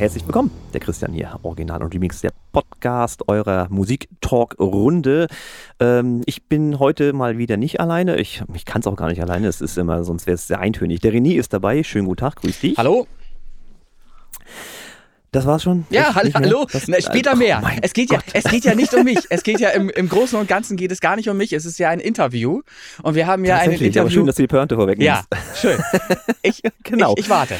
Herzlich willkommen, der Christian hier, Original und Remix, der Podcast eurer Musik-Talk-Runde. Ähm, ich bin heute mal wieder nicht alleine. Ich, ich kann es auch gar nicht alleine, es ist immer, sonst wäre es sehr eintönig. Der René ist dabei. Schönen guten Tag, grüß dich. Hallo. Das war's schon? Ja, hallo. hallo. Das, Na, später mehr. Oh es, geht ja, es geht ja nicht um mich. Es geht ja im, im Großen und Ganzen geht es gar nicht um mich. Es ist ja ein Interview. Und wir haben ja ein Interview. Aber schön, dass du die Pointe vorwegnimmst. Ja, schön. Ich, genau. ich, ich warte.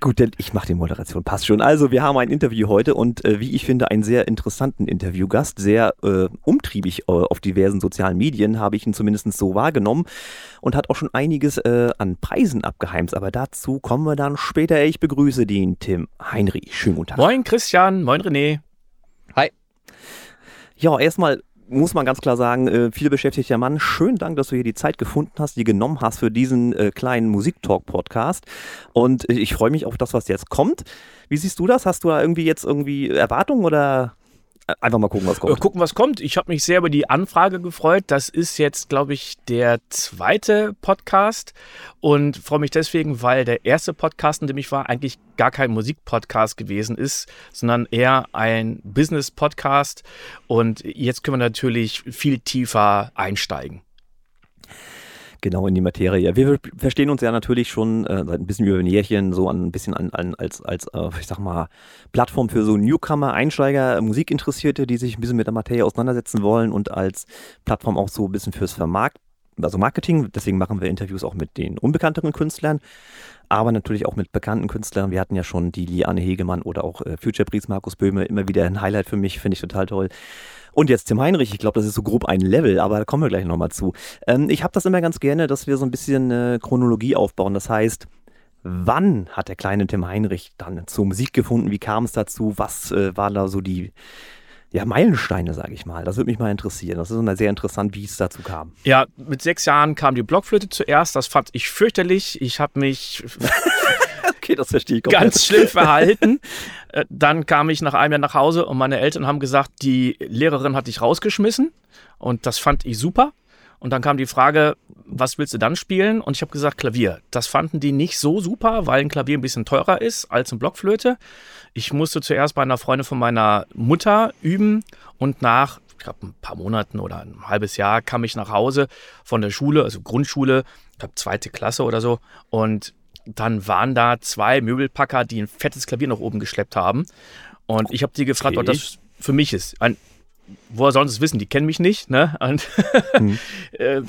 Gut, denn ich mache die Moderation, passt schon. Also, wir haben ein Interview heute und äh, wie ich finde, einen sehr interessanten Interviewgast, sehr äh, umtriebig äh, auf diversen sozialen Medien, habe ich ihn zumindest so wahrgenommen und hat auch schon einiges äh, an Preisen abgeheimst. Aber dazu kommen wir dann später. Ich begrüße den Tim Heinrich. Schönen guten Tag. Moin Christian, moin René. Hi. Ja, erstmal muss man ganz klar sagen, äh, viel beschäftigter Mann. Schönen Dank, dass du hier die Zeit gefunden hast, die genommen hast für diesen äh, kleinen Musiktalk-Podcast. Und äh, ich freue mich auf das, was jetzt kommt. Wie siehst du das? Hast du da irgendwie jetzt irgendwie Erwartungen oder Einfach mal gucken, was kommt. Äh, gucken, was kommt. Ich habe mich sehr über die Anfrage gefreut. Das ist jetzt, glaube ich, der zweite Podcast und freue mich deswegen, weil der erste Podcast, in dem ich war, eigentlich gar kein Musikpodcast gewesen ist, sondern eher ein Business-Podcast. Und jetzt können wir natürlich viel tiefer einsteigen genau in die Materie. Wir verstehen uns ja natürlich schon äh, seit ein bisschen über ein Jährchen so ein bisschen an, an als, als äh, ich sag mal, Plattform für so Newcomer, Einsteiger, Musikinteressierte, die sich ein bisschen mit der Materie auseinandersetzen wollen und als Plattform auch so ein bisschen fürs Vermarkt, also Marketing. Deswegen machen wir Interviews auch mit den unbekannteren Künstlern aber natürlich auch mit bekannten Künstlern. Wir hatten ja schon die Liane Hegemann oder auch äh, Future Breeze, Markus Böhme, immer wieder ein Highlight für mich, finde ich total toll. Und jetzt Tim Heinrich, ich glaube, das ist so grob ein Level, aber da kommen wir gleich nochmal zu. Ähm, ich habe das immer ganz gerne, dass wir so ein bisschen eine Chronologie aufbauen. Das heißt, wann hat der kleine Tim Heinrich dann zur Musik gefunden? Wie kam es dazu? Was äh, waren da so die ja, Meilensteine, sage ich mal. Das würde mich mal interessieren. Das ist immer sehr interessant, wie es dazu kam. Ja, mit sechs Jahren kam die Blockflöte zuerst. Das fand ich fürchterlich. Ich habe mich okay, das verstehe ich komplett. ganz schlimm verhalten. Äh, dann kam ich nach einem Jahr nach Hause und meine Eltern haben gesagt, die Lehrerin hat dich rausgeschmissen. Und das fand ich super. Und dann kam die Frage, was willst du dann spielen? Und ich habe gesagt, Klavier. Das fanden die nicht so super, weil ein Klavier ein bisschen teurer ist als eine Blockflöte. Ich musste zuerst bei einer Freundin von meiner Mutter üben und nach, ich glaube, ein paar Monaten oder ein halbes Jahr kam ich nach Hause von der Schule, also Grundschule, ich glaube, zweite Klasse oder so. Und dann waren da zwei Möbelpacker, die ein fettes Klavier nach oben geschleppt haben. Und ich habe die gefragt, okay. ob das für mich ist. Ein, woher sollen sie es wissen? Die kennen mich nicht. Ne? Und hm. Äh,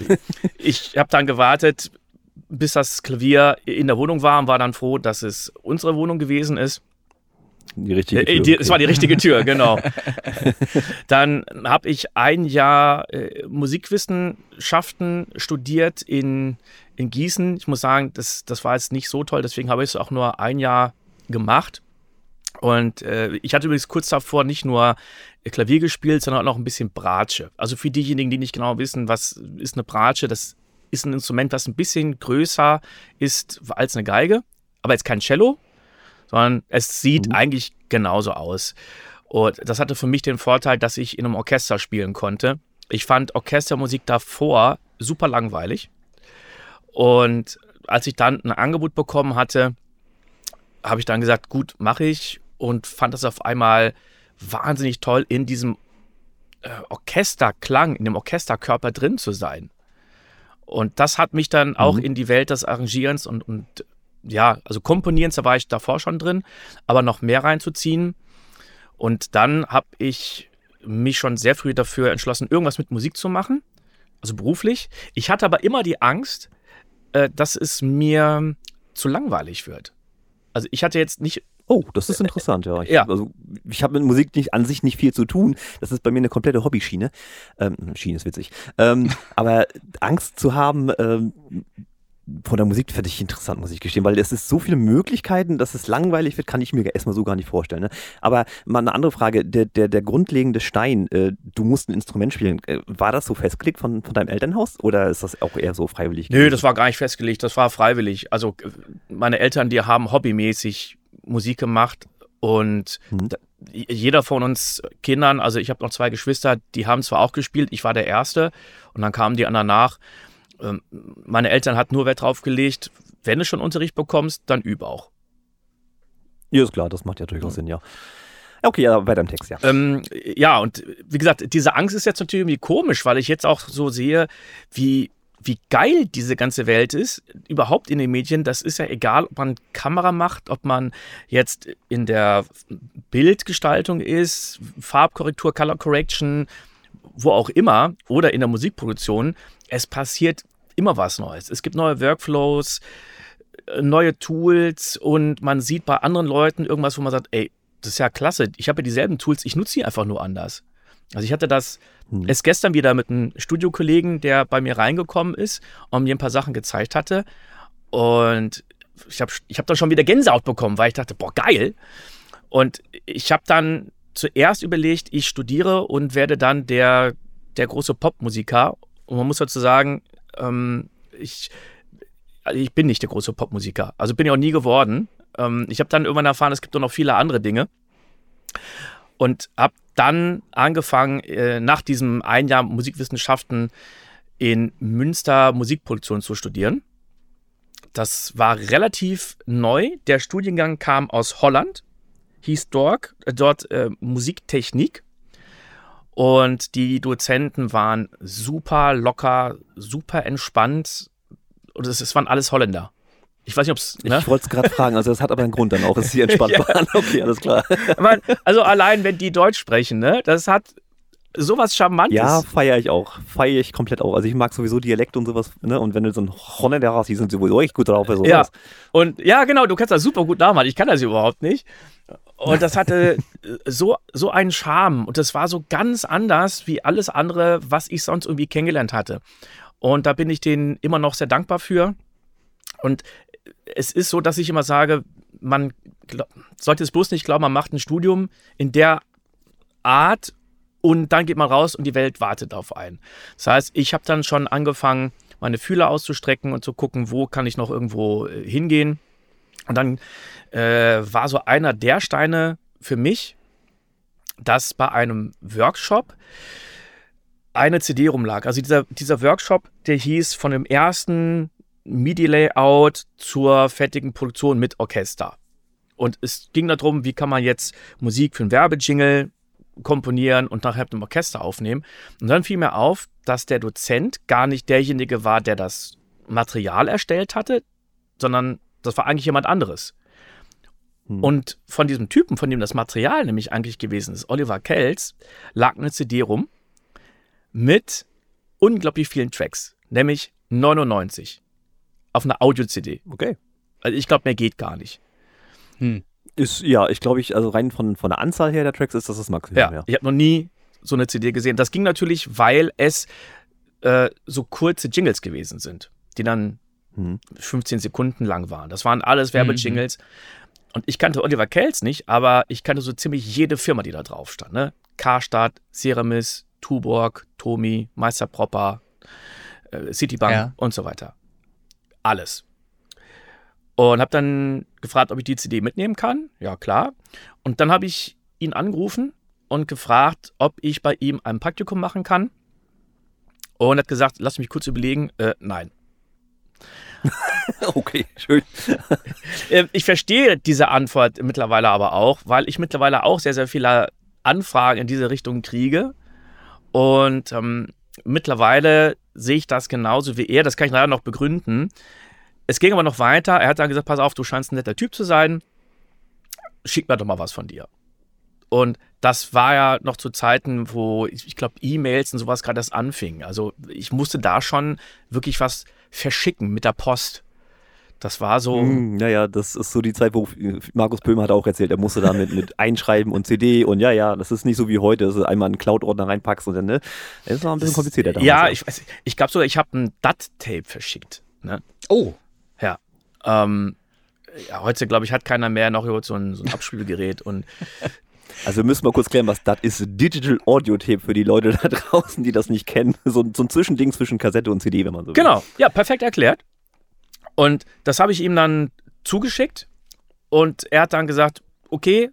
ich habe dann gewartet, bis das Klavier in der Wohnung war und war dann froh, dass es unsere Wohnung gewesen ist. Die richtige äh, Tür. Die, es war die richtige Tür, genau. dann habe ich ein Jahr äh, Musikwissenschaften studiert in, in Gießen. Ich muss sagen, das, das war jetzt nicht so toll, deswegen habe ich es auch nur ein Jahr gemacht. Und äh, ich hatte übrigens kurz davor nicht nur Klavier gespielt, sondern auch noch ein bisschen Bratsche. Also für diejenigen, die nicht genau wissen, was ist eine Bratsche, das ist ein Instrument, das ein bisschen größer ist als eine Geige, aber jetzt kein Cello, sondern es sieht mhm. eigentlich genauso aus. Und das hatte für mich den Vorteil, dass ich in einem Orchester spielen konnte. Ich fand Orchestermusik davor super langweilig. Und als ich dann ein Angebot bekommen hatte, habe ich dann gesagt, gut, mache ich und fand das auf einmal wahnsinnig toll, in diesem äh, Orchesterklang, in dem Orchesterkörper drin zu sein. Und das hat mich dann auch mhm. in die Welt des Arrangierens und, und ja, also Komponierens, da war ich davor schon drin, aber noch mehr reinzuziehen. Und dann habe ich mich schon sehr früh dafür entschlossen, irgendwas mit Musik zu machen, also beruflich. Ich hatte aber immer die Angst, äh, dass es mir zu langweilig wird. Also ich hatte jetzt nicht Oh, das ist interessant, ja. Ich, ja. Also, ich habe mit Musik nicht, an sich nicht viel zu tun. Das ist bei mir eine komplette Hobbyschiene. Ähm, Schiene ist witzig. Ähm, aber Angst zu haben, ähm, von der Musik finde ich interessant, muss ich gestehen, weil es ist so viele Möglichkeiten, dass es langweilig wird, kann ich mir erstmal so gar nicht vorstellen. Ne? Aber mal eine andere Frage, der, der, der grundlegende Stein, äh, du musst ein Instrument spielen, äh, war das so festgelegt von, von deinem Elternhaus oder ist das auch eher so freiwillig? Nö, das war gar nicht festgelegt, das war freiwillig. Also äh, meine Eltern, die haben hobbymäßig Musik gemacht und mhm. jeder von uns Kindern, also ich habe noch zwei Geschwister, die haben zwar auch gespielt, ich war der Erste und dann kamen die anderen nach meine Eltern hatten nur Wert drauf gelegt, wenn du schon Unterricht bekommst, dann üb auch. Ja, ist klar, das macht ja durchaus Sinn, ja. Okay, ja, weiter im Text, ja. Ähm, ja, und wie gesagt, diese Angst ist jetzt natürlich irgendwie komisch, weil ich jetzt auch so sehe, wie, wie geil diese ganze Welt ist, überhaupt in den Medien. Das ist ja egal, ob man Kamera macht, ob man jetzt in der Bildgestaltung ist, Farbkorrektur, Color Correction, wo auch immer, oder in der Musikproduktion. Es passiert immer was Neues. Es gibt neue Workflows, äh, neue Tools und man sieht bei anderen Leuten irgendwas, wo man sagt, ey, das ist ja klasse. Ich habe ja dieselben Tools, ich nutze sie einfach nur anders. Also ich hatte das hm. erst gestern wieder mit einem Studiokollegen, der bei mir reingekommen ist und mir ein paar Sachen gezeigt hatte. Und ich habe ich hab dann schon wieder Gänsehaut bekommen, weil ich dachte, boah, geil. Und ich habe dann zuerst überlegt, ich studiere und werde dann der, der große Popmusiker. Und man muss dazu sagen, ähm, ich, also ich bin nicht der große Popmusiker. Also bin ich auch nie geworden. Ähm, ich habe dann irgendwann erfahren, es gibt noch viele andere Dinge. Und habe dann angefangen, äh, nach diesem ein Jahr Musikwissenschaften in Münster Musikproduktion zu studieren. Das war relativ neu. Der Studiengang kam aus Holland, hieß dort, äh, dort äh, Musiktechnik. Und die Dozenten waren super locker, super entspannt. Und es, es waren alles Holländer. Ich weiß nicht, ob es. Ne? Ich wollte es gerade fragen, also das hat aber einen Grund dann auch, dass sie entspannt ja. waren. Okay, alles klar. Man, also allein, wenn die Deutsch sprechen, ne, das hat sowas Charmantes. Ja, feiere ich auch. Feiere ich komplett auch. Also ich mag sowieso Dialekt und sowas, ne? Und wenn du so ein Holländer hast, die sind sowieso echt gut drauf. Also ja. Und ja, genau, du kannst das super gut nachmachen. Ich kann das überhaupt nicht. Und das hatte so, so einen Charme. Und das war so ganz anders wie alles andere, was ich sonst irgendwie kennengelernt hatte. Und da bin ich denen immer noch sehr dankbar für. Und es ist so, dass ich immer sage, man sollte es bloß nicht glauben, man macht ein Studium in der Art und dann geht man raus und die Welt wartet auf einen. Das heißt, ich habe dann schon angefangen, meine Fühler auszustrecken und zu gucken, wo kann ich noch irgendwo äh, hingehen. Und dann äh, war so einer der Steine für mich, dass bei einem Workshop eine CD rumlag. Also dieser, dieser Workshop, der hieß von dem ersten MIDI-Layout zur fertigen Produktion mit Orchester. Und es ging darum, wie kann man jetzt Musik für einen Werbejingle komponieren und nachher mit dem Orchester aufnehmen. Und dann fiel mir auf, dass der Dozent gar nicht derjenige war, der das Material erstellt hatte, sondern das war eigentlich jemand anderes. Hm. Und von diesem Typen, von dem das Material nämlich eigentlich gewesen ist, Oliver Kells, lag eine CD rum mit unglaublich vielen Tracks, nämlich 99 auf einer Audio-CD. Okay. Also ich glaube, mehr geht gar nicht. Hm. Ist, ja, ich glaube, ich, also rein von, von der Anzahl her der Tracks ist das das Maximum. Ja, ja. ich habe noch nie so eine CD gesehen. Das ging natürlich, weil es äh, so kurze Jingles gewesen sind, die dann hm. 15 Sekunden lang waren. Das waren alles Werbejingles. Mhm. Und ich kannte Oliver Kells nicht, aber ich kannte so ziemlich jede Firma, die da drauf stand. Ne? Karstadt, Ceramis, Tuborg, Tomi, Meister Propper, äh, Citibank ja. und so weiter alles. Und habe dann gefragt, ob ich die CD mitnehmen kann. Ja, klar. Und dann habe ich ihn angerufen und gefragt, ob ich bei ihm ein Praktikum machen kann. Und hat gesagt, lass mich kurz überlegen. Äh, nein. okay, schön. Äh, ich verstehe diese Antwort mittlerweile aber auch, weil ich mittlerweile auch sehr, sehr viele Anfragen in diese Richtung kriege. Und ähm, mittlerweile sehe ich das genauso wie er. Das kann ich leider noch begründen. Es ging aber noch weiter. Er hat dann gesagt: Pass auf, du scheinst ein netter Typ zu sein. Schick mir doch mal was von dir. Und das war ja noch zu Zeiten, wo ich, ich glaube, E-Mails und sowas gerade erst anfingen. Also ich musste da schon wirklich was verschicken mit der Post. Das war so. Mm, naja, das ist so die Zeit, wo Markus Böhmer hat auch erzählt, er musste da mit, mit Einschreiben und CD und ja, ja, das ist nicht so wie heute, dass du einmal einen Cloud-Ordner reinpackst und dann, ne? Das ist noch ein bisschen komplizierter. Damals, ja, ich weiß, ich glaube sogar, ich habe ein DAT-Tape verschickt. Ne? Oh. Ja. Ähm, ja, heute, glaube ich, hat keiner mehr noch so ein, so ein Abspielgerät und Also wir müssen mal kurz klären, was das ist. Digital Audio Tape für die Leute da draußen, die das nicht kennen. So, so ein Zwischending zwischen Kassette und CD, wenn man so will. Genau, ja, perfekt erklärt. Und das habe ich ihm dann zugeschickt und er hat dann gesagt, okay,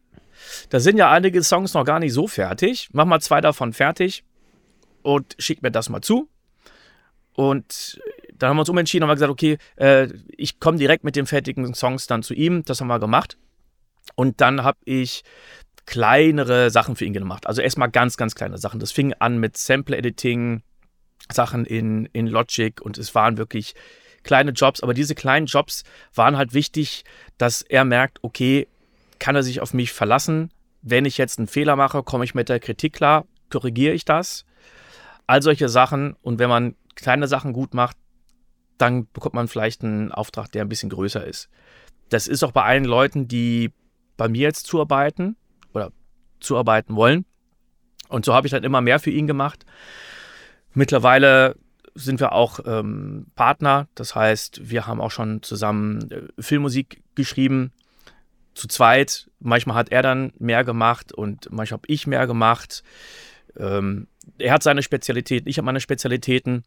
da sind ja einige Songs noch gar nicht so fertig. Mach mal zwei davon fertig und schick mir das mal zu. Und dann haben wir uns umentschieden und haben gesagt, okay, äh, ich komme direkt mit den fertigen Songs dann zu ihm. Das haben wir gemacht. Und dann habe ich kleinere Sachen für ihn gemacht. Also erstmal ganz, ganz kleine Sachen. Das fing an mit Sample-Editing, Sachen in, in Logic und es waren wirklich kleine Jobs. Aber diese kleinen Jobs waren halt wichtig, dass er merkt, okay, kann er sich auf mich verlassen? Wenn ich jetzt einen Fehler mache, komme ich mit der Kritik klar, korrigiere ich das? All solche Sachen. Und wenn man kleine Sachen gut macht, dann bekommt man vielleicht einen Auftrag, der ein bisschen größer ist. Das ist auch bei allen Leuten, die bei mir jetzt zuarbeiten oder zuarbeiten wollen. Und so habe ich dann immer mehr für ihn gemacht. Mittlerweile sind wir auch ähm, Partner. Das heißt, wir haben auch schon zusammen äh, Filmmusik geschrieben. Zu zweit. Manchmal hat er dann mehr gemacht und manchmal habe ich mehr gemacht. Ähm, er hat seine Spezialitäten, ich habe meine Spezialitäten.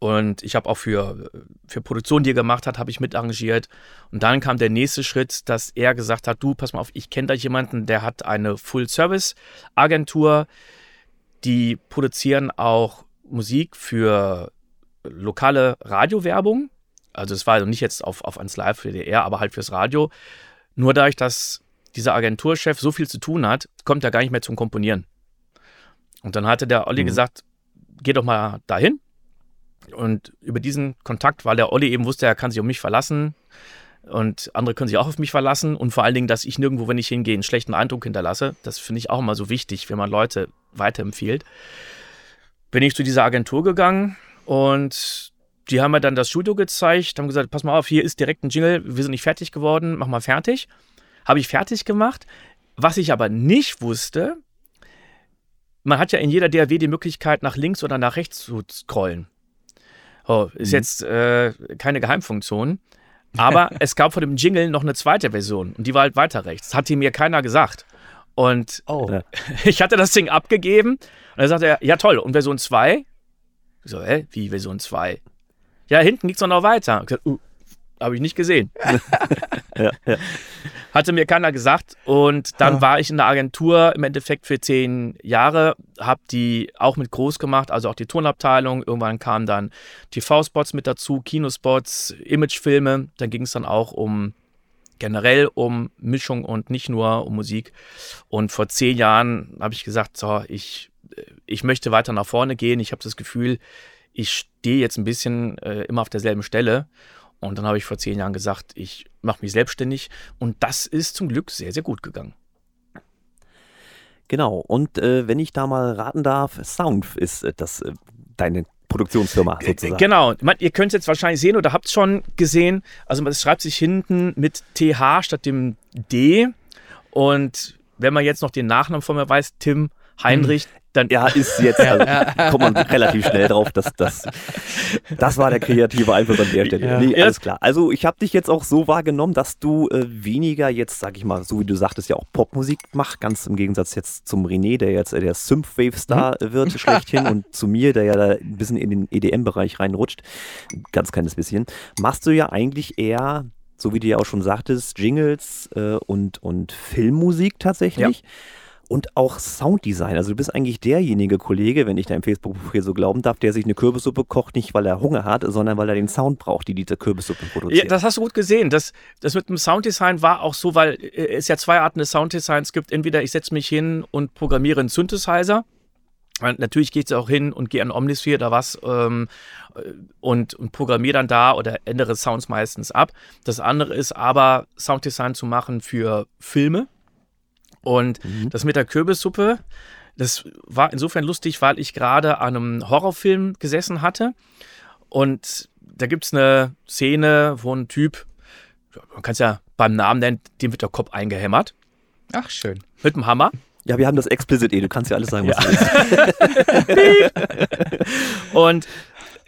Und ich habe auch für, für Produktionen, die er gemacht hat, habe ich mit arrangiert. Und dann kam der nächste Schritt, dass er gesagt hat, du, pass mal auf, ich kenne da jemanden, der hat eine Full-Service-Agentur. Die produzieren auch Musik für lokale Radiowerbung. Also es war also nicht jetzt auf, auf 1 Live für DR, aber halt fürs Radio. Nur dadurch, dass dieser Agenturchef so viel zu tun hat, kommt er gar nicht mehr zum Komponieren. Und dann hatte der Olli mhm. gesagt, geh doch mal dahin und über diesen Kontakt, weil der Olli eben wusste, er kann sich auf mich verlassen und andere können sich auch auf mich verlassen und vor allen Dingen, dass ich nirgendwo, wenn ich hingehe, einen schlechten Eindruck hinterlasse. Das finde ich auch immer so wichtig, wenn man Leute weiterempfiehlt. Bin ich zu dieser Agentur gegangen und die haben mir dann das Studio gezeigt, haben gesagt, pass mal auf, hier ist direkt ein Jingle, wir sind nicht fertig geworden, mach mal fertig. Habe ich fertig gemacht. Was ich aber nicht wusste, man hat ja in jeder DAW die Möglichkeit, nach links oder nach rechts zu scrollen. Oh, ist mhm. jetzt äh, keine Geheimfunktion. Aber es gab vor dem Jingle noch eine zweite Version und die war halt weiter rechts. Hat mir keiner gesagt. Und oh. ich hatte das Ding abgegeben und dann sagte er, ja toll, und Version 2? Ich so, hä, wie Version 2? Ja, hinten ging es noch weiter. Ich gesagt, uh, habe ich nicht gesehen. ja, ja. Hatte mir keiner gesagt. Und dann ja. war ich in der Agentur im Endeffekt für zehn Jahre, habe die auch mit groß gemacht, also auch die Tonabteilung. Irgendwann kamen dann TV-Spots mit dazu, Kinospots, Imagefilme. Dann ging es dann auch um generell um Mischung und nicht nur um Musik. Und vor zehn Jahren habe ich gesagt, so, ich, ich möchte weiter nach vorne gehen. Ich habe das Gefühl, ich stehe jetzt ein bisschen äh, immer auf derselben Stelle. Und dann habe ich vor zehn Jahren gesagt, ich mache mich selbstständig. Und das ist zum Glück sehr, sehr gut gegangen. Genau. Und äh, wenn ich da mal raten darf, Sound ist äh, das äh, deine Produktionsfirma sozusagen. Genau. Man, ihr könnt es jetzt wahrscheinlich sehen oder habt es schon gesehen. Also es schreibt sich hinten mit TH statt dem D. Und wenn man jetzt noch den Nachnamen von mir weiß, Tim Heinrich, hm dann ja, ist jetzt, also, kommt man relativ schnell drauf, dass das, das war der kreative Einfluss an der Stelle. Ja. Nee, alles klar. Also ich habe dich jetzt auch so wahrgenommen, dass du äh, weniger jetzt, sag ich mal, so wie du sagtest, ja auch Popmusik machst, ganz im Gegensatz jetzt zum René, der jetzt äh, der Synthwave-Star mhm. wird schlechthin und zu mir, der ja da ein bisschen in den EDM-Bereich reinrutscht, ganz kleines bisschen, machst du ja eigentlich eher so wie du ja auch schon sagtest, Jingles äh, und, und Filmmusik tatsächlich. Ja und auch Sounddesign. Also du bist eigentlich derjenige Kollege, wenn ich deinem Facebook-Profil so glauben darf, der sich eine Kürbissuppe kocht, nicht weil er Hunger hat, sondern weil er den Sound braucht, die diese Kürbissuppe produziert. Ja, das hast du gut gesehen. Das, das mit dem Sounddesign war auch so, weil äh, es ja zwei Arten des Sounddesigns gibt. Entweder ich setze mich hin und programmiere einen Synthesizer. Natürlich geht es auch hin und gehe an Omnisphere oder was ähm, und, und programmiere dann da oder ändere Sounds meistens ab. Das andere ist aber, Sounddesign zu machen für Filme und mhm. das mit der Kürbissuppe, das war insofern lustig, weil ich gerade an einem Horrorfilm gesessen hatte. Und da gibt es eine Szene, wo ein Typ, man kann es ja beim Namen nennen, dem wird der Kopf eingehämmert. Ach, schön. Mit dem Hammer. Ja, wir haben das explizit eh, du kannst ja alles sagen, was ja. du willst. Und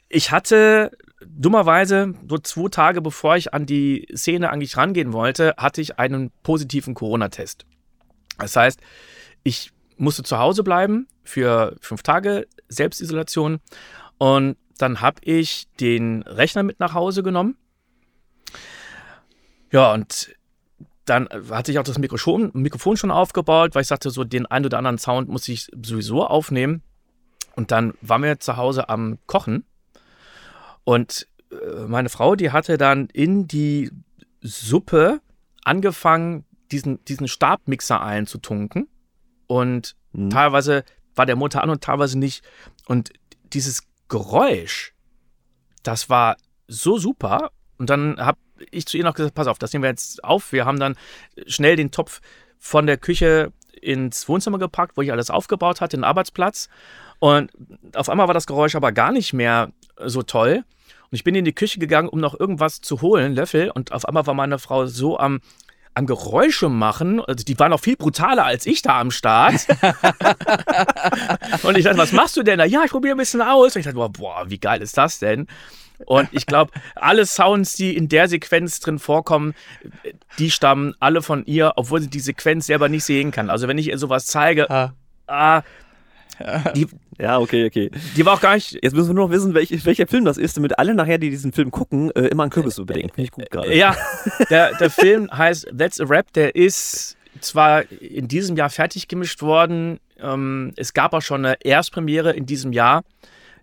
ich hatte dummerweise, so zwei Tage bevor ich an die Szene eigentlich rangehen wollte, hatte ich einen positiven Corona-Test. Das heißt, ich musste zu Hause bleiben für fünf Tage Selbstisolation und dann habe ich den Rechner mit nach Hause genommen. Ja, und dann hatte ich auch das Mikrofon, Mikrofon schon aufgebaut, weil ich sagte, so den einen oder anderen Sound muss ich sowieso aufnehmen. Und dann waren wir zu Hause am Kochen. Und äh, meine Frau, die hatte dann in die Suppe angefangen, diesen, diesen Stabmixer einzutunken. Und mhm. teilweise war der Motor an und teilweise nicht. Und dieses Geräusch, das war so super. Und dann habe ich zu ihr noch gesagt, pass auf, das nehmen wir jetzt auf. Wir haben dann schnell den Topf von der Küche ins Wohnzimmer gepackt, wo ich alles aufgebaut hatte, den Arbeitsplatz. Und auf einmal war das Geräusch aber gar nicht mehr so toll. Und ich bin in die Küche gegangen, um noch irgendwas zu holen, Löffel. Und auf einmal war meine Frau so am, am Geräusche machen. Also die war noch viel brutaler als ich da am Start. und ich dachte, was machst du denn da? Ja, ich probiere ein bisschen aus. Und ich dachte, boah, wie geil ist das denn? Und ich glaube, alle Sounds, die in der Sequenz drin vorkommen, die stammen alle von ihr, obwohl sie die Sequenz selber nicht sehen kann. Also wenn ich ihr sowas zeige, ah, ah die, ja, okay, okay. Die war auch gar nicht. Jetzt müssen wir nur noch wissen, welch, welcher Film das ist, damit alle nachher, die diesen Film gucken, äh, immer an Kürbis überlegen. Finde ich gut gerade. Ja, der, der Film heißt That's a Rap. Der ist zwar in diesem Jahr fertig gemischt worden. Ähm, es gab auch schon eine Erstpremiere in diesem Jahr.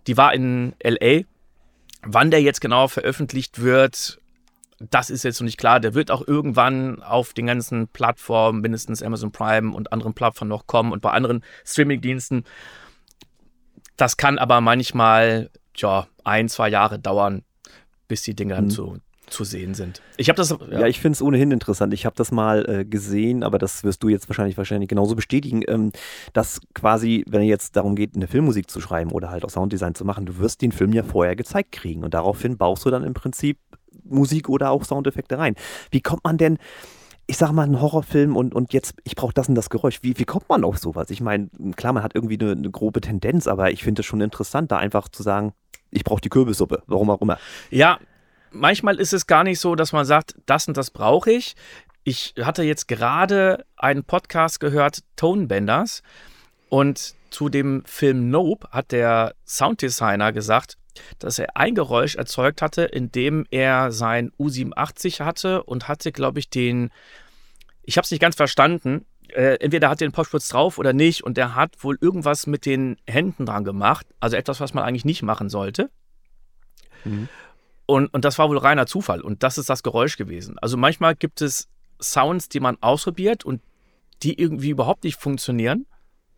Die war in L.A. Wann der jetzt genau veröffentlicht wird, das ist jetzt noch nicht klar. Der wird auch irgendwann auf den ganzen Plattformen, mindestens Amazon Prime und anderen Plattformen noch kommen und bei anderen Streamingdiensten. Das kann aber manchmal ja, ein, zwei Jahre dauern, bis die Dinge dann mhm. zu, zu sehen sind. Ich habe das. Ja, ja ich finde es ohnehin interessant. Ich habe das mal äh, gesehen, aber das wirst du jetzt wahrscheinlich wahrscheinlich genauso bestätigen, ähm, dass quasi, wenn es jetzt darum geht, eine Filmmusik zu schreiben oder halt auch Sounddesign zu machen, du wirst den Film ja vorher gezeigt kriegen und daraufhin baust du dann im Prinzip Musik oder auch Soundeffekte rein. Wie kommt man denn? ich sag mal, einen Horrorfilm und, und jetzt, ich brauche das und das Geräusch. Wie, wie kommt man auf sowas? Ich meine, klar, man hat irgendwie eine, eine grobe Tendenz, aber ich finde es schon interessant, da einfach zu sagen, ich brauche die Kürbissuppe, warum auch immer. Ja, manchmal ist es gar nicht so, dass man sagt, das und das brauche ich. Ich hatte jetzt gerade einen Podcast gehört, Tonebenders, und zu dem Film Nope hat der Sounddesigner gesagt, dass er ein Geräusch erzeugt hatte, indem er sein U87 hatte und hatte, glaube ich, den, ich habe es nicht ganz verstanden, äh, entweder hat er den Popschutz drauf oder nicht und der hat wohl irgendwas mit den Händen dran gemacht, also etwas, was man eigentlich nicht machen sollte. Mhm. Und, und das war wohl reiner Zufall und das ist das Geräusch gewesen. Also manchmal gibt es Sounds, die man ausprobiert und die irgendwie überhaupt nicht funktionieren,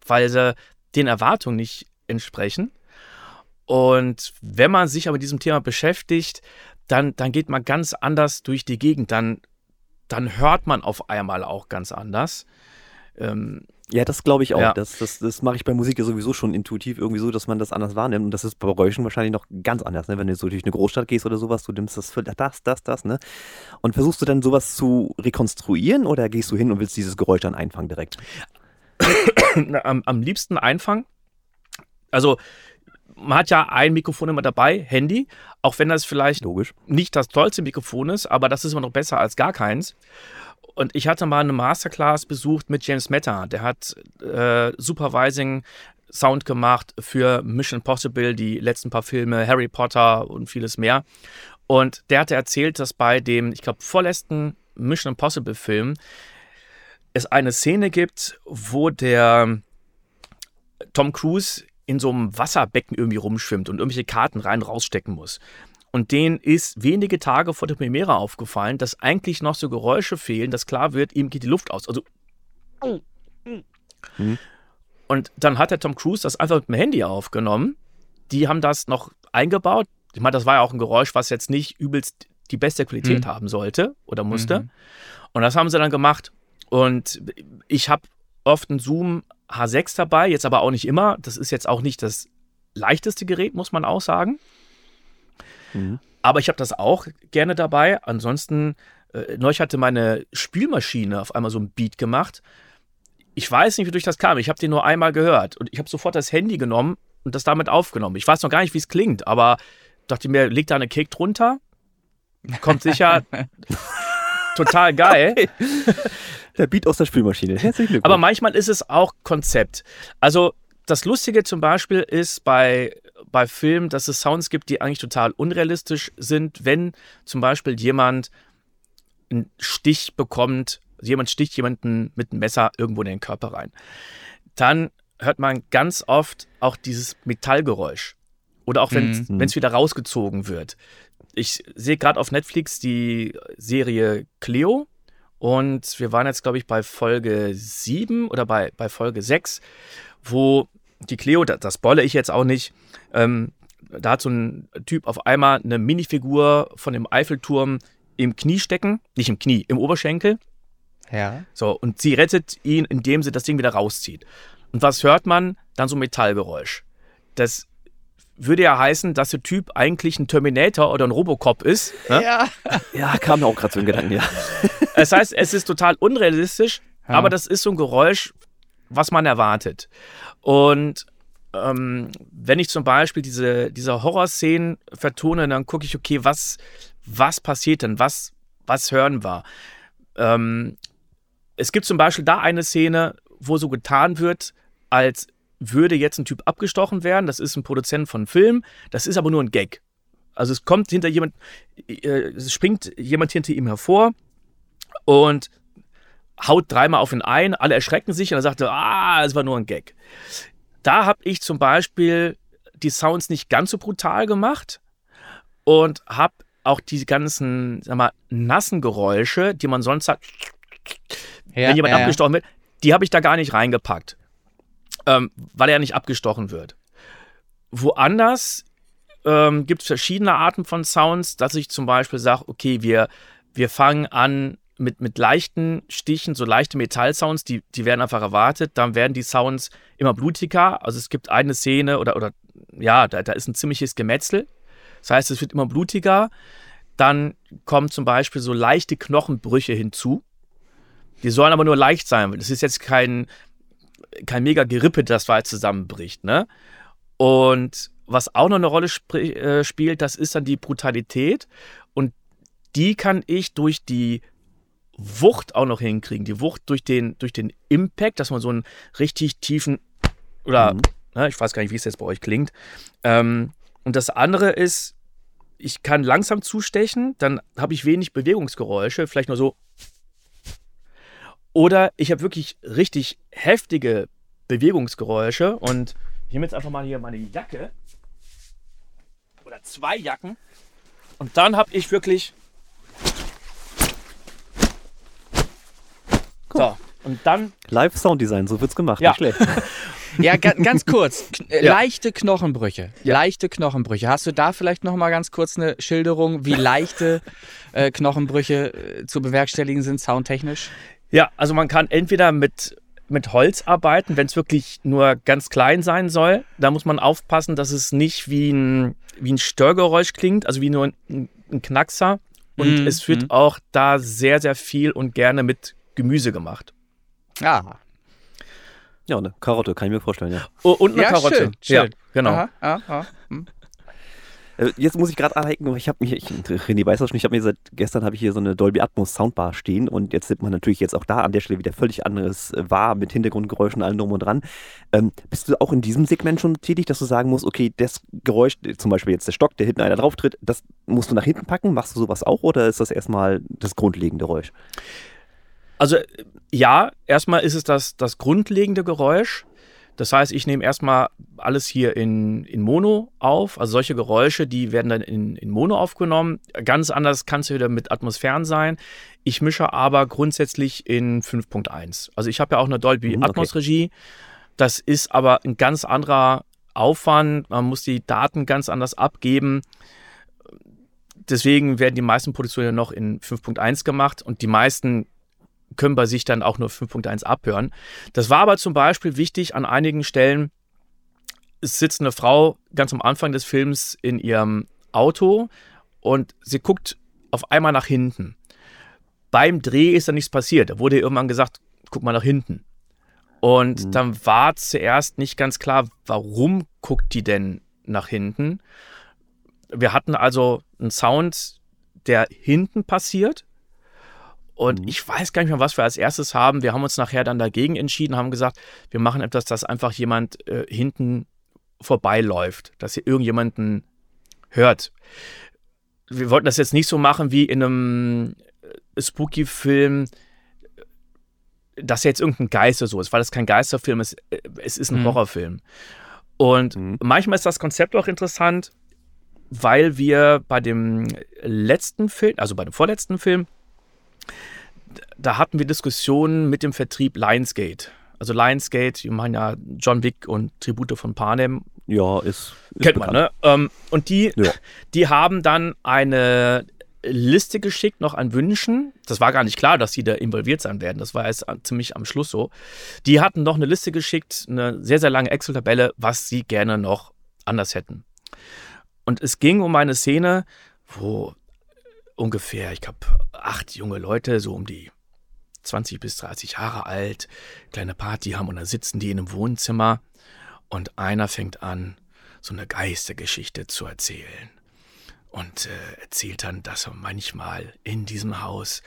weil sie den Erwartungen nicht entsprechen. Und wenn man sich aber mit diesem Thema beschäftigt, dann, dann geht man ganz anders durch die Gegend. Dann, dann hört man auf einmal auch ganz anders. Ähm, ja, das glaube ich auch. Ja. Das, das, das mache ich bei Musik ja sowieso schon intuitiv irgendwie so, dass man das anders wahrnimmt. Und das ist bei Geräuschen wahrscheinlich noch ganz anders. Ne? Wenn du so durch eine Großstadt gehst oder sowas, du nimmst das für das, das, das, ne? Und versuchst du dann sowas zu rekonstruieren oder gehst du hin und willst dieses Geräusch dann einfangen direkt? am, am liebsten einfangen. Also man hat ja ein Mikrofon immer dabei, Handy, auch wenn das vielleicht Logisch. nicht das tollste Mikrofon ist, aber das ist immer noch besser als gar keins. Und ich hatte mal eine Masterclass besucht mit James Meta. Der hat äh, Supervising Sound gemacht für Mission Impossible, die letzten paar Filme, Harry Potter und vieles mehr. Und der hatte erzählt, dass bei dem, ich glaube, vorletzten Mission Impossible Film es eine Szene gibt, wo der Tom Cruise in so einem Wasserbecken irgendwie rumschwimmt und irgendwelche Karten rein rausstecken muss. Und denen ist wenige Tage vor der Premiere aufgefallen, dass eigentlich noch so Geräusche fehlen, dass klar wird, ihm geht die Luft aus. Also. Mhm. Und dann hat der Tom Cruise das einfach mit dem Handy aufgenommen. Die haben das noch eingebaut. Ich meine, das war ja auch ein Geräusch, was jetzt nicht übelst die beste Qualität mhm. haben sollte oder musste. Mhm. Und das haben sie dann gemacht. Und ich habe oft einen Zoom H6 dabei, jetzt aber auch nicht immer. Das ist jetzt auch nicht das leichteste Gerät, muss man auch sagen. Mhm. Aber ich habe das auch gerne dabei. Ansonsten, äh, neulich hatte meine Spülmaschine auf einmal so ein Beat gemacht. Ich weiß nicht, wie durch das kam. Ich habe den nur einmal gehört und ich habe sofort das Handy genommen und das damit aufgenommen. Ich weiß noch gar nicht, wie es klingt, aber dachte mir, leg da eine Cake drunter. Kommt sicher total geil. Der Beat aus der Spülmaschine. Herzlichen Glückwunsch. Aber manchmal ist es auch Konzept. Also das Lustige zum Beispiel ist bei, bei Filmen, dass es Sounds gibt, die eigentlich total unrealistisch sind, wenn zum Beispiel jemand einen Stich bekommt, jemand sticht jemanden mit einem Messer irgendwo in den Körper rein. Dann hört man ganz oft auch dieses Metallgeräusch. Oder auch wenn es mhm. wieder rausgezogen wird. Ich sehe gerade auf Netflix die Serie Cleo Und wir waren jetzt, glaube ich, bei Folge 7 oder bei, bei Folge 6, wo die Cleo, das, das spoile ich jetzt auch nicht, ähm, da hat so ein Typ auf einmal eine Minifigur von dem Eiffelturm im Knie stecken, nicht im Knie, im Oberschenkel. Ja. So, und sie rettet ihn, indem sie das Ding wieder rauszieht. Und was hört man? Dann so ein Metallgeräusch. Das würde ja heißen, dass der Typ eigentlich ein Terminator oder ein Robocop ist. Ne? Ja. Ja, kam mir auch gerade so ein Gedanken, ja. Das heißt, es ist total unrealistisch, Ja. aber das ist so ein Geräusch, was man erwartet. Und ähm, wenn ich zum Beispiel diese, diese Horrorszenen vertone, dann gucke ich, okay, was, was passiert denn? Was, was hören wir? Ähm, es gibt zum Beispiel da eine Szene, wo so getan wird, als würde jetzt ein Typ abgestochen werden. Das ist ein Produzent von Film. Das ist aber nur ein Gag. Also es kommt hinter jemand, äh, es springt jemand hinter ihm hervor und haut dreimal auf ihn ein. Alle erschrecken sich und er sagte, ah, es war nur ein Gag. Da habe ich zum Beispiel die Sounds nicht ganz so brutal gemacht und habe auch die ganzen, sag mal, nassen Geräusche, die man sonst hat, ja wenn jemand ja, abgestochen wird, die habe ich da gar nicht reingepackt, ähm, weil er nicht abgestochen wird. Woanders ähm, gibt es verschiedene Arten von Sounds, dass ich zum Beispiel sage, okay, wir, wir fangen an mit, mit leichten Stichen, so leichte Metallsounds, die, die werden einfach erwartet. Dann werden die Sounds immer blutiger. Also es gibt eine Szene oder, oder ja, da, da ist ein ziemliches Gemetzel. Das heißt, es wird immer blutiger. Dann kommen zum Beispiel so leichte Knochenbrüche hinzu. Die sollen aber nur leicht sein. Das ist jetzt kein, kein mega Gerippe, das weit zusammenbricht. Ne? Und was auch noch eine Rolle sp äh, spielt, das ist dann die Brutalität. Und die kann ich durch die Wucht auch noch hinkriegen. Die Wucht durch den, durch den Impact, dass man so einen richtig tiefen oder Mhm. ne, ich weiß gar nicht, wie es jetzt bei euch klingt. Ähm, und das andere ist, ich kann langsam zustechen, dann habe ich wenig Bewegungsgeräusche, vielleicht nur so. Oder ich habe wirklich richtig heftige Bewegungsgeräusche und ich nehme jetzt einfach mal hier meine Jacke oder zwei Jacken und dann habe ich wirklich. So, und dann Live Sounddesign, so wird's gemacht. Ja. Nicht schlecht. Ja, ga ganz kurz. Äh, Ja. Leichte Knochenbrüche. Leichte Knochenbrüche. Hast du da vielleicht noch mal ganz kurz eine Schilderung, wie leichte äh, Knochenbrüche äh, zu bewerkstelligen sind, soundtechnisch? Ja, also man kann entweder mit, mit Holz arbeiten, wenn es wirklich nur ganz klein sein soll. Da muss man aufpassen, dass es nicht wie ein, wie ein Störgeräusch klingt, also wie nur ein, ein Knackser. Und Mhm, es wird mhm. auch da sehr, sehr viel und gerne mit Gemüse gemacht. Ah, Ja, eine Karotte, kann ich mir vorstellen, ja. Oh, und eine Ja, Karotte. schön, Ja, schön. genau. aha, aha. Hm. Äh, Jetzt muss ich gerade anhaken, ich habe mich, ich, René weiß das schon, ich habe mir seit gestern habe ich hier so eine Dolby Atmos Soundbar stehen und jetzt nimmt man natürlich jetzt auch da an der Stelle wieder völlig anderes äh, wahr mit Hintergrundgeräuschen allem drum und dran. Ähm, bist du auch in diesem Segment schon tätig, dass du sagen musst, okay, das Geräusch, äh, zum Beispiel jetzt der Stock, der hinten einer drauf tritt, das musst du nach hinten packen? Machst du sowas auch oder ist das erstmal das grundlegende Geräusch? Also ja, erstmal ist es das, das grundlegende Geräusch. Das heißt, ich nehme erstmal alles hier in, in Mono auf. Also solche Geräusche, die werden dann in, in Mono aufgenommen. Ganz anders kann es wieder mit Atmosphären sein. Ich mische aber grundsätzlich in 5.1. Also ich habe ja auch eine Dolby Mhm, okay. Atmos Regie. Das ist aber ein ganz anderer Aufwand. Man muss die Daten ganz anders abgeben. Deswegen werden die meisten Produktionen ja noch in 5.1 gemacht und die meisten können bei sich dann auch nur 5.1 abhören. Das war aber zum Beispiel wichtig an einigen Stellen. Es sitzt eine Frau ganz am Anfang des Films in ihrem Auto und sie guckt auf einmal nach hinten. Beim Dreh ist da nichts passiert. Da wurde ihr irgendwann gesagt, guck mal nach hinten. Und Mhm. dann war zuerst nicht ganz klar, warum guckt die denn nach hinten. Wir hatten also einen Sound, der hinten passiert. Und Mhm. ich weiß gar nicht mehr, was wir als erstes haben. Wir haben uns nachher dann dagegen entschieden, haben gesagt, wir machen etwas, dass einfach jemand äh, hinten vorbeiläuft, dass ihr irgendjemanden hört. Wir wollten das jetzt nicht so machen wie in einem äh, Spooky-Film, dass jetzt irgendein Geist oder so ist, weil das kein Geisterfilm ist, äh, es ist ein Mhm. Horrorfilm. Und Mhm. manchmal ist das Konzept auch interessant, weil wir bei dem letzten Film, also bei dem vorletzten Film, da hatten wir Diskussionen mit dem Vertrieb Lionsgate. Also Lionsgate, wir meinen ja John Wick und Tribute von Panem. Ja, ist. ist Kennt man, ne? Ähm, und die, Ja. die haben dann eine Liste geschickt, noch an Wünschen. Das war gar nicht klar, dass die da involviert sein werden. Das war erst an- ziemlich am Schluss so. Die hatten noch eine Liste geschickt, eine sehr, sehr lange Excel-Tabelle, was sie gerne noch anders hätten. Und es ging um eine Szene, wo ungefähr, ich glaube, acht junge Leute, so um die 20 bis 30 Jahre alt, kleine Party haben und dann sitzen die in einem Wohnzimmer und einer fängt an, so eine Geistergeschichte zu erzählen. Und äh, erzählt dann, dass er manchmal in diesem Haus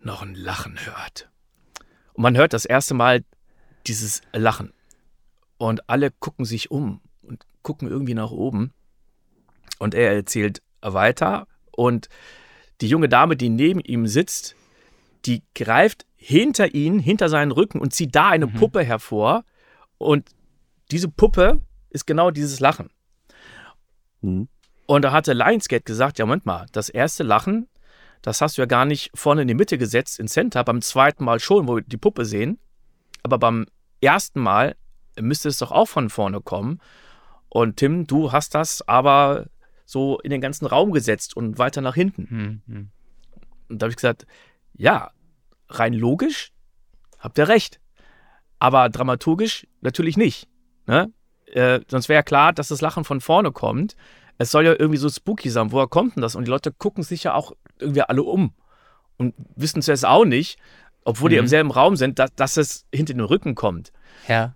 noch ein Lachen hört. Und man hört das erste Mal dieses Lachen. Und alle gucken sich um und gucken irgendwie nach oben. Und er erzählt weiter. Und die junge Dame, die neben ihm sitzt, die greift hinter ihn, hinter seinen Rücken und zieht da eine Puppe hervor. Und diese Puppe ist genau dieses Lachen. Hm. Und da hatte Lionsgate gesagt, ja, Moment mal, das erste Lachen, das hast du ja gar nicht vorne in die Mitte gesetzt, in Center, beim zweiten Mal schon, wo wir die Puppe sehen. Aber beim ersten Mal müsste es doch auch von vorne kommen. Und Tim, du hast das aber so in den ganzen Raum gesetzt und weiter nach hinten. Hm, hm. Und da habe ich gesagt, ja, rein logisch habt ihr recht. Aber dramaturgisch natürlich nicht. Ne? Äh, sonst wäre ja klar, dass das Lachen von vorne kommt. Es soll ja irgendwie so spooky sein. Woher kommt denn das? Und die Leute gucken sich ja auch irgendwie alle um und wissen zuerst auch nicht, obwohl die Mhm. im selben Raum sind, dass, dass es hinter den Rücken kommt. Ja.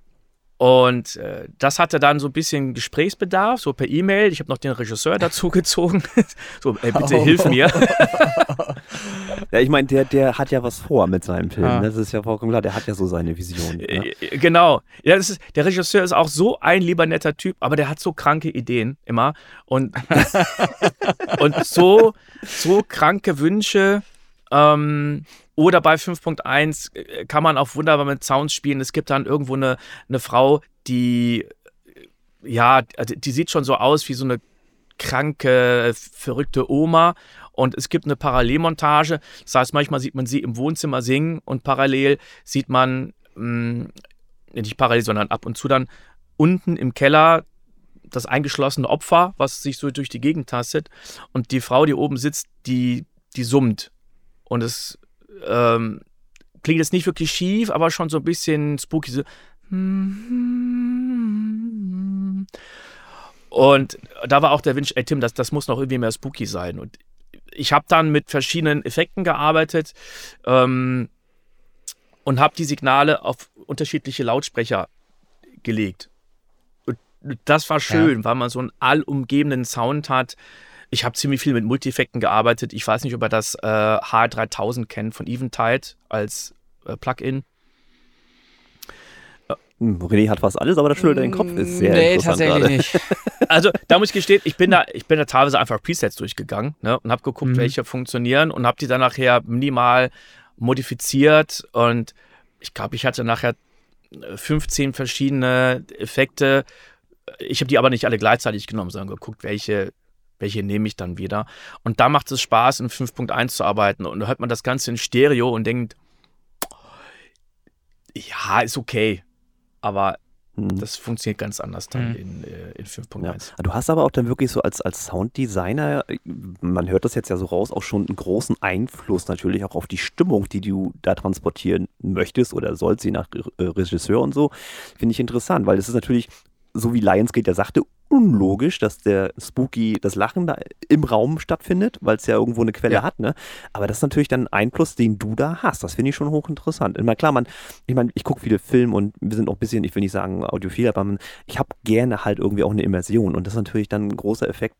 Und äh, das hatte dann so ein bisschen Gesprächsbedarf, so per E-Mail. Ich habe noch den Regisseur dazu gezogen. so, ey, bitte Oh. hilf mir. Ja, ich meine, der, der hat ja was vor mit seinem Film. Ah. Das ist ja vollkommen klar. Der hat ja so seine Vision. Ne? Äh, Genau. Ja, das ist, der Regisseur ist auch so ein lieber netter Typ, aber der hat so kranke Ideen immer. Und, und so, so kranke Wünsche. Ähm, oder bei 5.1 äh, kann man auch wunderbar mit Sounds spielen. Es gibt dann irgendwo eine, eine Frau, die, äh, ja, die die sieht schon so aus wie so eine kranke, verrückte Oma. Und es gibt eine Parallelmontage. Das heißt, manchmal sieht man sie im Wohnzimmer singen und parallel sieht man, mh, nicht parallel, sondern ab und zu dann unten im Keller das eingeschlossene Opfer, was sich so durch die Gegend tastet. Und die Frau, die oben sitzt, die, die summt. Und es ähm, klingt jetzt nicht wirklich schief, aber schon so ein bisschen spooky. So. Und da war auch der Wunsch, ey Tim, das, das muss noch irgendwie mehr spooky sein. Und ich habe dann mit verschiedenen Effekten gearbeitet ähm, und habe die Signale auf unterschiedliche Lautsprecher gelegt. Und das war schön, weil man so einen allumgebenden Sound hat. Ich habe ziemlich viel mit Multieffekten gearbeitet. Ich weiß nicht, ob ihr das äh, HR3000 kennt von Eventide als äh, Plugin. Hm, René hat fast alles, aber das schüttelt den Kopf. Ist sehr nee, interessant tatsächlich gerade. nicht. Also, da muss ich gestehen, ich bin da, ich bin da teilweise einfach Presets durchgegangen ne, und habe geguckt, Mhm. welche funktionieren und habe die dann nachher minimal modifiziert. Und ich glaube, ich hatte nachher äh, 15 verschiedene Effekte. Ich habe die aber nicht alle gleichzeitig genommen, sondern geguckt, welche, welche nehme ich dann wieder. Und da macht es Spaß, in 5.1 zu arbeiten. Und da hört man das Ganze in Stereo und denkt, ja, ist okay. Aber Hm. das funktioniert ganz anders dann Mhm. in, äh, in 5.1. Ja. Du hast aber auch dann wirklich so als, als Sounddesigner, äh, man hört das jetzt ja so raus, auch schon einen großen Einfluss natürlich auch auf die Stimmung, die du da transportieren möchtest oder sollst, je nach äh, Regisseur und so. Finde ich interessant, weil es ist natürlich, so wie Lionsgate ja sagte, unlogisch, dass der Spooky, das Lachen da im Raum stattfindet, weil es ja irgendwo eine Quelle Ja. hat, ne? Aber das ist natürlich dann ein Einfluss, den du da hast. Das finde ich schon hochinteressant. Ich meine, klar, man, ich meine, ich gucke viele Filme und wir sind auch ein bisschen, ich will nicht sagen audiophil, aber man, ich habe gerne halt irgendwie auch eine Immersion und das ist natürlich dann ein großer Effekt,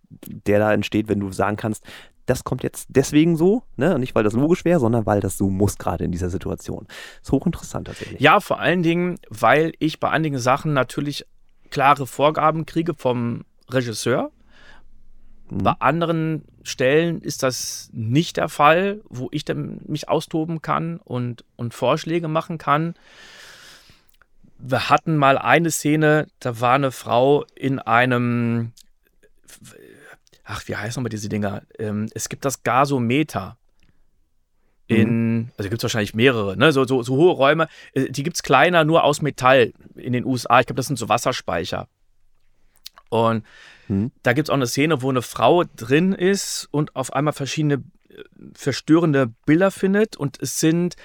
der da entsteht, wenn du sagen kannst, das kommt jetzt deswegen so, ne? Nicht weil das logisch wäre, sondern weil das so muss gerade in dieser Situation. ist hochinteressant tatsächlich. Ja, vor allen Dingen, weil ich bei einigen Sachen natürlich klare Vorgaben kriege vom Regisseur. Mhm. Bei anderen Stellen ist das nicht der Fall, wo ich dann mich austoben kann und, und Vorschläge machen kann. Wir hatten mal eine Szene, da war eine Frau in einem, ach, wie heißen nochmal diese Dinger? Ähm, es gibt das Gasometer in, also gibt es wahrscheinlich mehrere, ne? so, so, so hohe Räume, äh, die gibt es kleiner, nur aus Metall in den USA. Ich glaube, das sind so Wasserspeicher. Und mhm. da gibt es auch eine Szene, wo eine Frau drin ist und auf einmal verschiedene äh, verstörende Bilder findet und es sind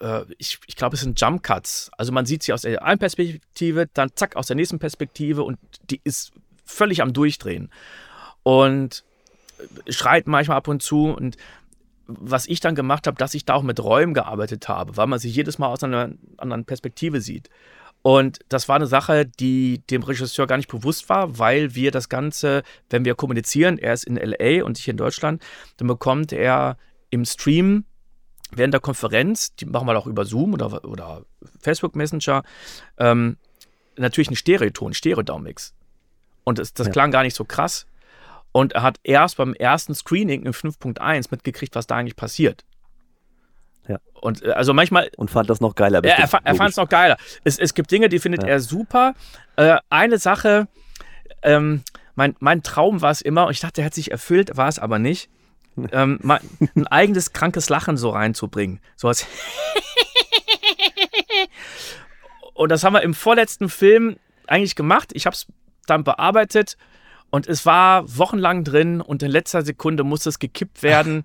äh, ich, ich glaube, es sind Jump Cuts. Also man sieht sie aus der einen Perspektive, dann zack, aus der nächsten Perspektive und die ist völlig am Durchdrehen. Und schreit manchmal ab und zu und was ich dann gemacht habe, dass ich da auch mit Räumen gearbeitet habe, weil man sich jedes Mal aus einer anderen Perspektive sieht. Und das war eine Sache, die dem Regisseur gar nicht bewusst war, weil wir das Ganze, wenn wir kommunizieren, er ist in LA und ich in Deutschland, dann bekommt er im Stream während der Konferenz, die machen wir auch über Zoom oder, oder Facebook Messenger, ähm, natürlich einen Stereoton, Stereo-Down-Mix. Und das, das ja. klang gar nicht so krass. Und er hat erst beim ersten Screening in 5.1 mitgekriegt, was da eigentlich passiert. Ja. Und äh, also manchmal. Und fand das noch geiler. Ja, er, er fand es noch geiler. Es, es gibt Dinge, die findet ja. er super. Äh, eine Sache, ähm, mein, mein Traum war es immer, und ich dachte, er hat sich erfüllt, war es aber nicht, ähm, mal ein eigenes krankes Lachen so reinzubringen. So als Und das haben wir im vorletzten Film eigentlich gemacht. Ich habe es dann bearbeitet und es war wochenlang drin und in letzter Sekunde musste es gekippt werden.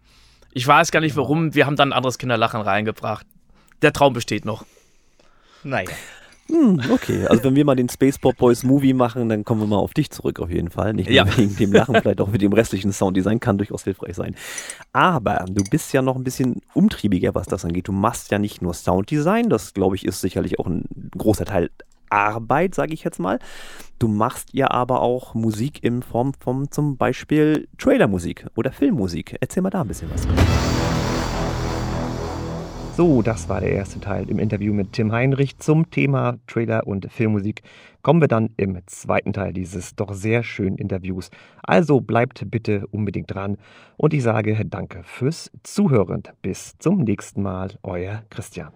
Ich weiß gar nicht warum. Wir haben dann ein anderes Kinderlachen reingebracht. Der Traum besteht noch. Naja. Hm, okay, also wenn wir mal den Space Pop Boys Movie machen, dann kommen wir mal auf dich zurück auf jeden Fall. Nicht nur ja. wegen dem Lachen, vielleicht auch mit dem restlichen Sounddesign kann durchaus hilfreich sein. Aber du bist ja noch ein bisschen umtriebiger, was das angeht. Du machst ja nicht nur Sounddesign, das glaube ich ist sicherlich auch ein großer Teil Arbeit, sage ich jetzt mal. Du machst ja aber auch Musik in Form von zum Beispiel Trailermusik oder Filmmusik. Erzähl mal da ein bisschen was. So, das war der erste Teil im Interview mit Tim Heinrich zum Thema Trailer und Filmmusik. Kommen wir dann im zweiten Teil dieses doch sehr schönen Interviews. Also bleibt bitte unbedingt dran und ich sage danke fürs Zuhören. Bis zum nächsten Mal, euer Christian.